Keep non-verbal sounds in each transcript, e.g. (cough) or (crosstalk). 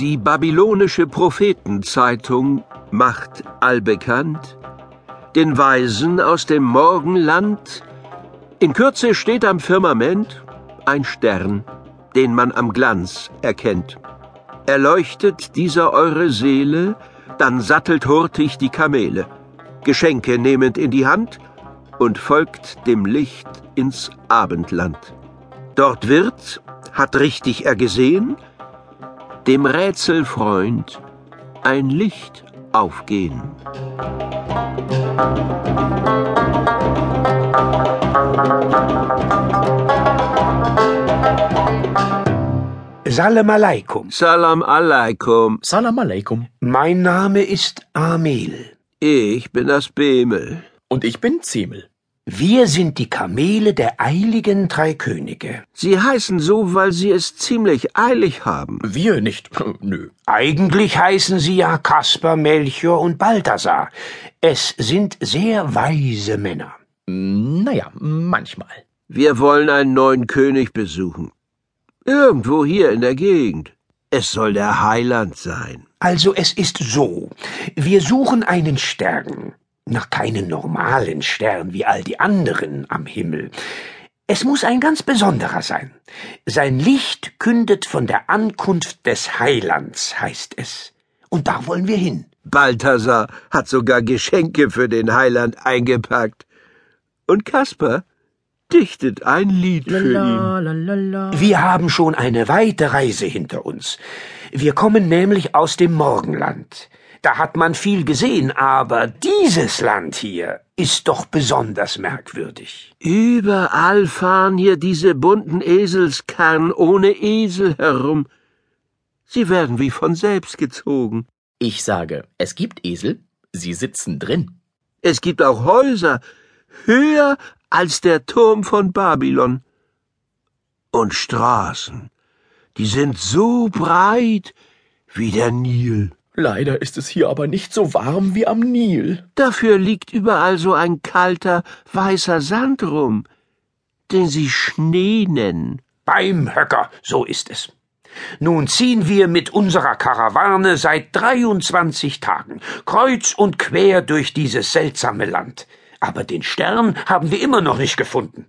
Die babylonische Prophetenzeitung macht allbekannt, den Weisen aus dem Morgenland, in Kürze steht am Firmament ein Stern, den man am Glanz erkennt. Erleuchtet dieser eure Seele, dann sattelt hurtig die Kamele, Geschenke nehmend in die Hand und folgt dem Licht ins Abendland. Dort wird, hat richtig er gesehen, dem Rätselfreund ein Licht aufgehen. Salam alaikum. Salam alaikum. Salam alaikum. Mein Name ist Amel. Ich bin das Bemel. Und ich bin Zemel. Wir sind die Kamele der eiligen drei Könige. Sie heißen so, weil sie es ziemlich eilig haben. Wir nicht. (laughs) Nö. Eigentlich heißen sie ja Kaspar, Melchior und Balthasar. Es sind sehr weise Männer. Naja, manchmal. Wir wollen einen neuen König besuchen. Irgendwo hier in der Gegend. Es soll der Heiland sein. Also es ist so. Wir suchen einen Stern. Na, keinen normalen Stern wie all die anderen am Himmel. Es muss ein ganz besonderer sein. Sein Licht kündet von der Ankunft des Heilands, heißt es. Und da wollen wir hin. Balthasar hat sogar Geschenke für den Heiland eingepackt. Und Kasper dichtet ein Lied für ihn. Wir haben schon eine weite Reise hinter uns. Wir kommen nämlich aus dem Morgenland. Da hat man viel gesehen, aber dieses Land hier ist doch besonders merkwürdig. Überall fahren hier diese bunten Eselskern ohne Esel herum. Sie werden wie von selbst gezogen. Ich sage, es gibt Esel, sie sitzen drin. Es gibt auch Häuser, höher als der Turm von Babylon. Und Straßen, die sind so breit wie der Nil. Leider ist es hier aber nicht so warm wie am Nil. Dafür liegt überall so ein kalter, weißer Sand rum, den sie Schnee nennen. Beim Höcker, so ist es. Nun ziehen wir mit unserer Karawane seit 23 Tagen kreuz und quer durch dieses seltsame Land. Aber den Stern haben wir immer noch nicht gefunden.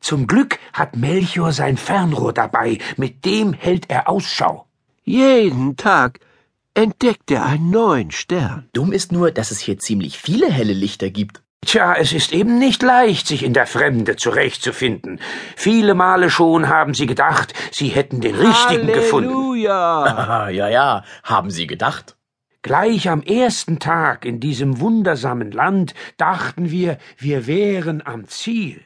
Zum Glück hat Melchior sein Fernrohr dabei, mit dem hält er Ausschau. Jeden Tag entdeckt er einen neuen Stern. Dumm ist nur, dass es hier ziemlich viele helle Lichter gibt. Tja, es ist eben nicht leicht, sich in der Fremde zurechtzufinden. Viele Male schon haben sie gedacht, sie hätten den richtigen gefunden. Halleluja! Ja, ja, haben Sie gedacht. Gleich am ersten Tag in diesem wundersamen Land dachten wir, wir wären am Ziel.